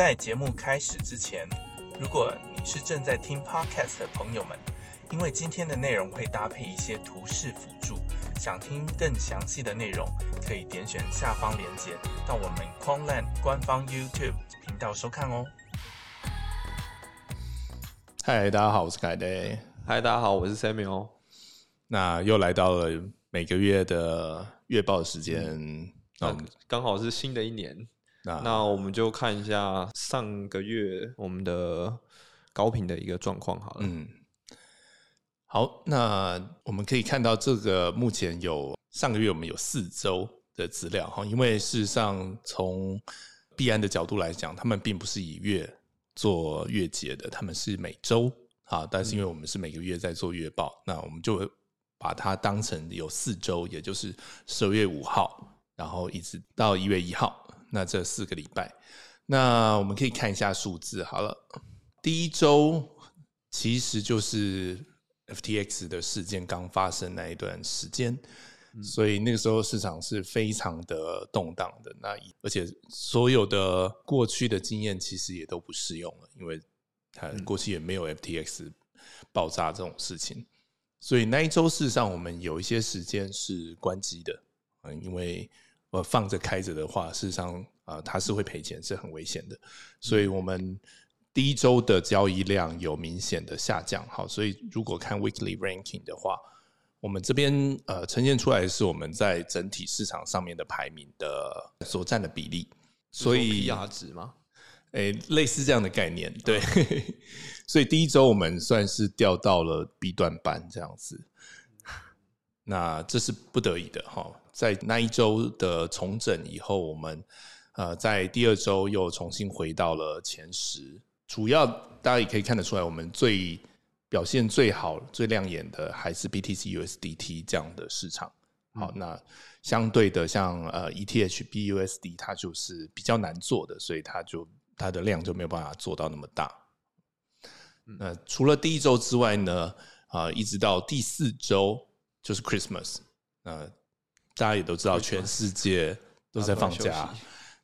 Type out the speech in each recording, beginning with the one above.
在节目开始之前，如果你是正在听 Podcast 的朋友们，因为今天的内容会搭配一些图示辅助，想听更详细的内容，可以点选下方链接到我们 Quanland 官方 YouTube 频道收看哦。嗨，大家好，我是凯德。嗨，大家好，我是 Samuel。那又来到了每个月的月报时间，那刚好是新的一年，那那我们就看一下上个月我们的高频的一个状况好了。嗯，好，那我们可以看到这个目前有上个月我们有四周的资料哈，因为事实上从币安的角度来讲，他们并不是以月做月结的，他们是每周啊，但是因为我们是每个月在做月报，那我们就。把它当成有四周，也就是十二月五号，然后一直到一月一号，那这四个礼拜，那我们可以看一下数字。好了，第一周其实就是 FTX 的事件刚发生那一段时间，所以那个时候市场是非常的动荡的。那而且所有的过去的经验其实也都不适用了，因为它过去也没有 FTX 爆炸这种事情。所以那一周事实上，我们有一些时间是关机的，嗯，因为呃放着开着的话，事实上啊它是会赔钱，是很危险的。所以我们第一周的交易量有明显的下降，好，所以如果看 weekly ranking 的话，我们这边呃呈现出来是我们在整体市场上面的排名的所占的比例，所以 PR 值吗？诶，类似这样的概念，对。所以第一周我们算是掉到了 B 段班这样子，那这是不得已的哈。在那一周的重整以后，我们呃在第二周又重新回到了前十。主要大家也可以看得出来，我们最表现最好、最亮眼的还是 BTC USDT 这样的市场。好，那相对的像呃 ETH BUSD 它就是比较难做的，所以它就它的量就没有办法做到那么大。那除了第一周之外呢？啊，一直到第四周就是 Christmas，呃，大家也都知道，全世界都在放假。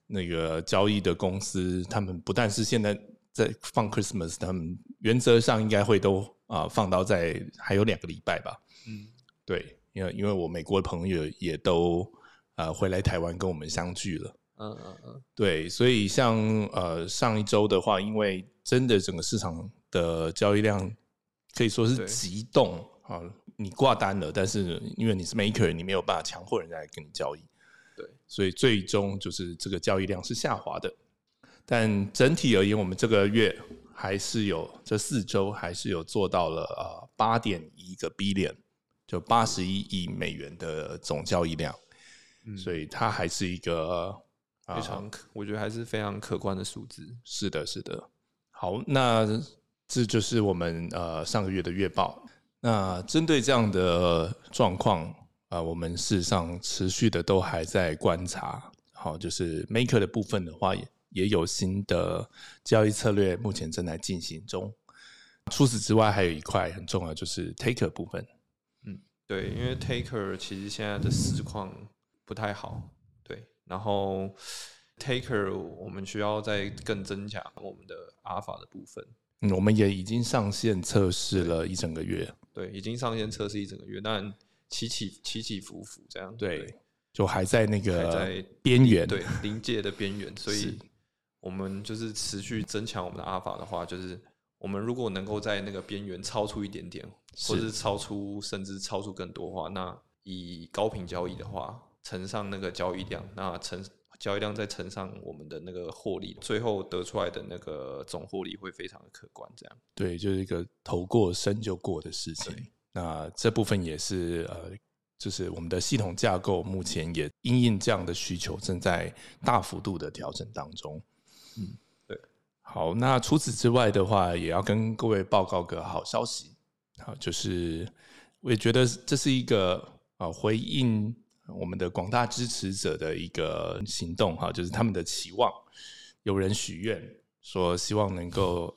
那个交易的公司，他们不但是现在在放 Christmas，他们原则上应该会都啊放到在还有两个礼拜吧。嗯，对，因为因为我美国的朋友也都啊回来台湾跟我们相聚了。嗯嗯嗯，对，所以像呃上一周的话，因为真的整个市场。的交易量可以说是急动啊！你挂单了，但是因为你是 maker，你没有办法强迫人家来跟你交易，对，所以最终就是这个交易量是下滑的。但整体而言，我们这个月还是有这四周还是有做到了呃八点一个 billion，就八十一亿美元的总交易量，所以它还是一个非常可，我觉得还是非常可观的数字。是的，是的。好，那。这就是我们呃上个月的月报。那针对这样的状况啊，我们事实上持续的都还在观察。好，就是 maker 的部分的话，也也有新的交易策略，目前正在进行中。除此之外，还有一块很重要，就是 taker 部分。嗯，对，因为 taker 其实现在的市况不太好。对，然后 taker 我们需要再更增强我们的 alpha 的部分。嗯，我们也已经上线测试了一整个月。对，已经上线测试一整个月，但起起起起伏伏这样。对，就还在那个在边缘，对临界的边缘。所以，我们就是持续增强我们的阿尔法的话，就是我们如果能够在那个边缘超出一点点，或者是超出甚至超出更多的话，那以高频交易的话，乘上那个交易量，那乘。交易量再乘上我们的那个获利，最后得出来的那个总获利会非常的可观。这样对，就是一个投过深就过的事情。那这部分也是呃，就是我们的系统架构目前也因应这样的需求，正在大幅度的调整当中。嗯，对。好，那除此之外的话，也要跟各位报告个好消息。好，就是我也觉得这是一个啊回应。我们的广大支持者的一个行动哈，就是他们的期望。有人许愿说希望能够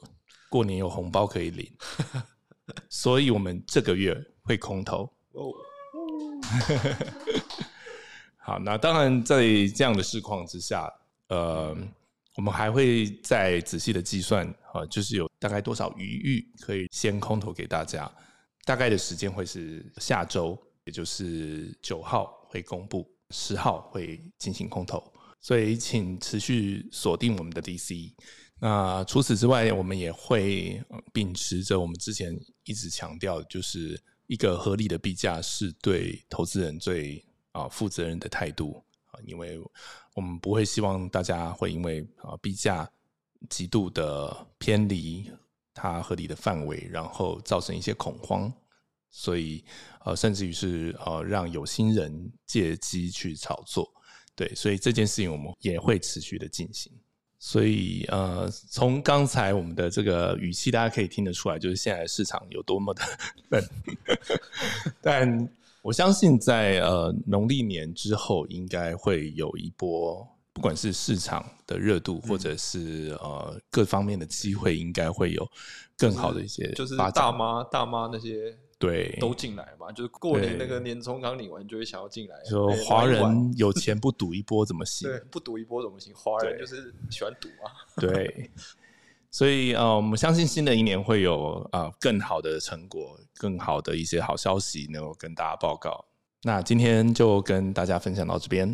过年有红包可以领，所以我们这个月会空投。哦，好，那当然在这样的市况之下，呃，我们还会再仔细的计算，啊，就是有大概多少余裕可以先空投给大家。大概的时间会是下周，也就是九号会公布，十号会进行空投，所以请持续锁定我们的 DC。那除此之外，我们也会秉持着我们之前一直强调，就是一个合理的币价是对投资人最啊负责任的态度啊，因为我们不会希望大家会因为啊币价极度的偏离它合理的范围，然后造成一些恐慌，所以呃甚至于是呃让有心人借机去炒作，对，所以这件事情我们也会持续的进行。所以，呃，从刚才我们的这个语气，大家可以听得出来，就是现在市场有多么的 笨。但我相信，在呃农历年之后，应该会有一波，不管是市场的热度，或者是呃各方面的机会，应该会有更好的一些，就是大妈大妈那些。对，都进来嘛，就是过年那个年终刚领完，就会想要进来。说华人有钱不赌一波怎么行？对，不赌一波怎么行？华人就是喜欢赌啊。对，所以呃，我们相信新的一年会有啊更好的成果，更好的一些好消息能够跟大家报告。那今天就跟大家分享到这边，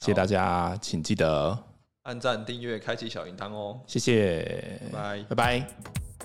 谢谢大家，请记得按赞、订阅、开启小铃铛哦。谢谢，拜拜拜。